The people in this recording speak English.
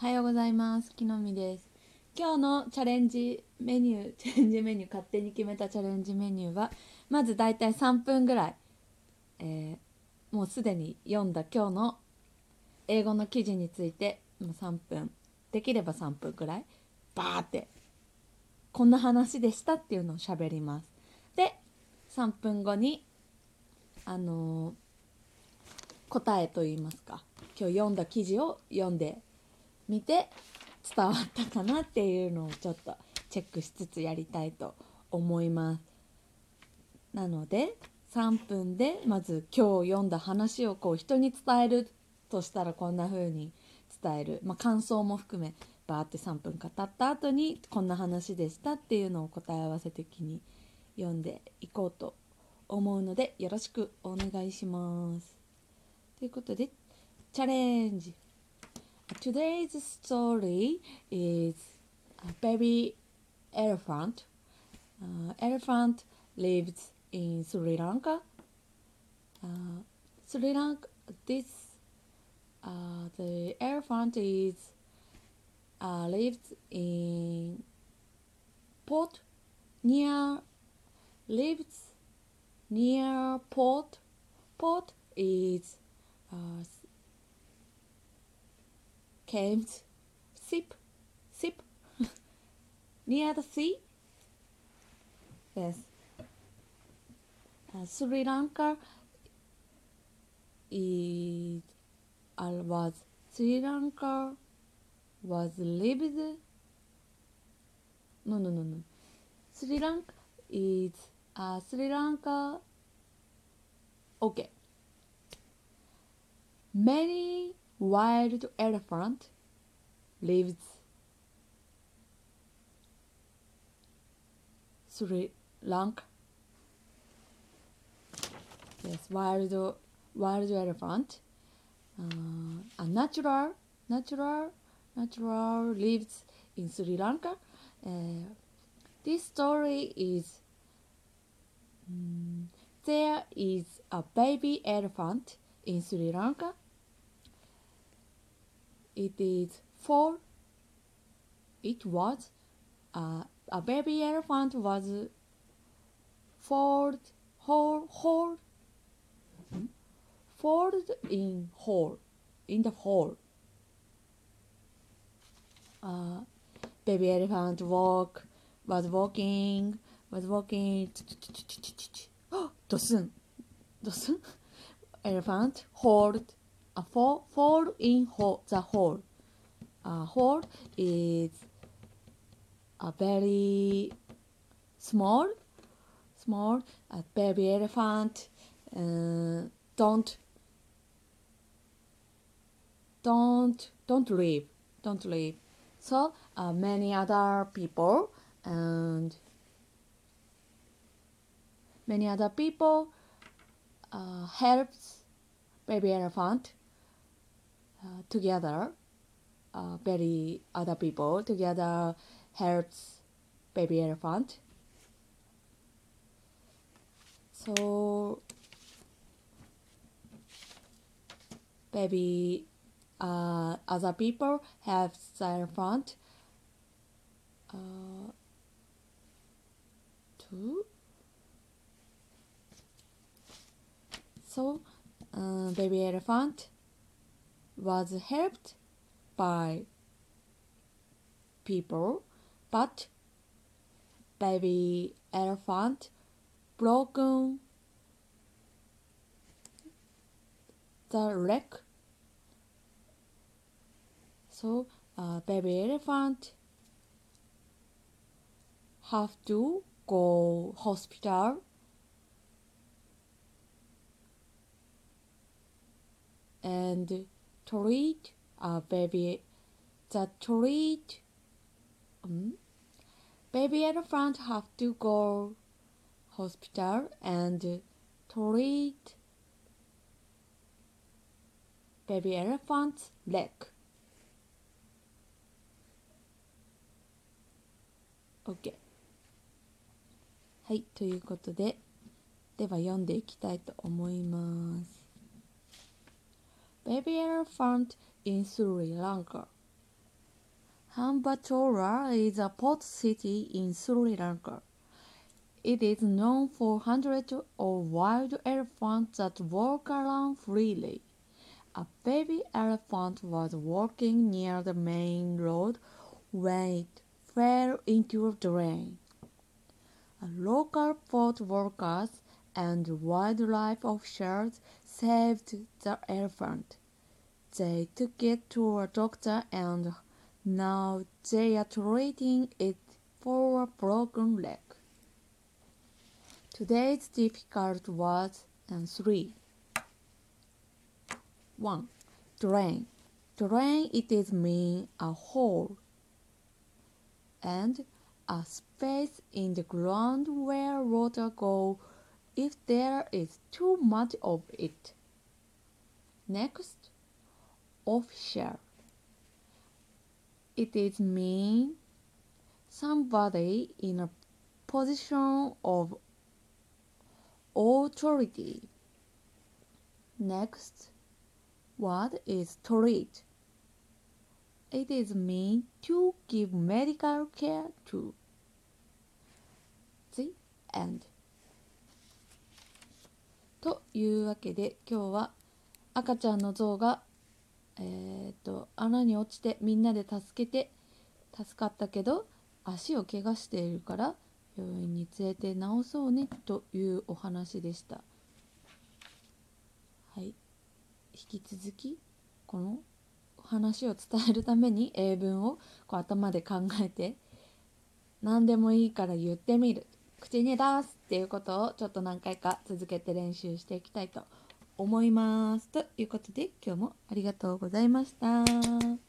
おはようございます。木の実です。今日のチャレンジメニュー、チャレンジメニュー、勝手に決めたチャレンジメニューは、まずだいたい3分ぐらい、えーもうすでに読んだ今日の英語の記事について、もう3分、できれば3分ぐらい、バーって、こんな話でしたっていうのを喋ります。で、3分後に、あのー答えといいますか今日読んだ記事を読んでみて伝わったかなっていうのをちょっとチェックしつつやりたいと思いますなので3分でまず今日読んだ話をこう人に伝えるとしたらこんな風に伝える、まあ、感想も含めバーって3分語った後にこんな話でしたっていうのを答え合わせ的に読んでいこうと思うのでよろしくお願いします。ということで、チャレンジ。Today's story is a baby elephant. Uh, elephant lives in Sri Lanka. Uh, Sri Lanka, this, uh, the elephant is, uh, lives in port near, lives near port. Port is caves, sip, sip, near the sea. Yes. Uh, Sri Lanka is uh, was Sri Lanka was lived. No, no, no, no. Sri Lanka is uh, Sri Lanka. Okay. Many wild elephant lives Sri Lanka. Yes, wild wild elephant. Uh, a natural natural natural lives in Sri Lanka. Uh, this story is mm, there is a baby elephant in Sri Lanka. It is four. It was uh, a baby elephant was fold hole hole fold in hole in the hole. Uh, baby elephant walk was walking was walking. Dosun, dosun. Elephant hold a fall, fall in hole, the hole. A hole is a very small, small. A baby elephant uh, don't, don't, don't leave, don't leave. So uh, many other people and many other people uh, helps baby elephant uh, together uh, very other people together helps baby elephant. So baby uh, other people have the elephant. Uh, to so uh, baby elephant was helped by people, but baby elephant broken the leg. So uh, baby elephant have to go hospital and treat a baby the treat um, baby elephant have to go hospital and treat baby elephant's leg OK はいということででは読んでいきたいと思います Baby elephant in Sri Lanka. Hambantota is a port city in Sri Lanka. It is known for hundreds of wild elephants that walk around freely. A baby elephant was walking near the main road when it fell into a drain. A local port workers and wildlife officials saved the elephant. They took it to a doctor and now they are treating it for a broken leg. Today's difficult words and three. 1. Drain. Drain it is mean a hole and a space in the ground where water go if there is too much of it. Next, official. It is mean somebody in a position of authority. Next what is treat. It is mean to give medical care to. The end. というわけで今日は赤ちゃんの象が、えー、と穴に落ちてみんなで助けて助かったけど足を怪我しているから病院に連れて治そうねというお話でした。はい。引き続きこの話を伝えるために英文をこう頭で考えて何でもいいから言ってみる。口に出す。っていうことをちょっと何回か続けて練習していきたいと思います。ということで今日もありがとうございました。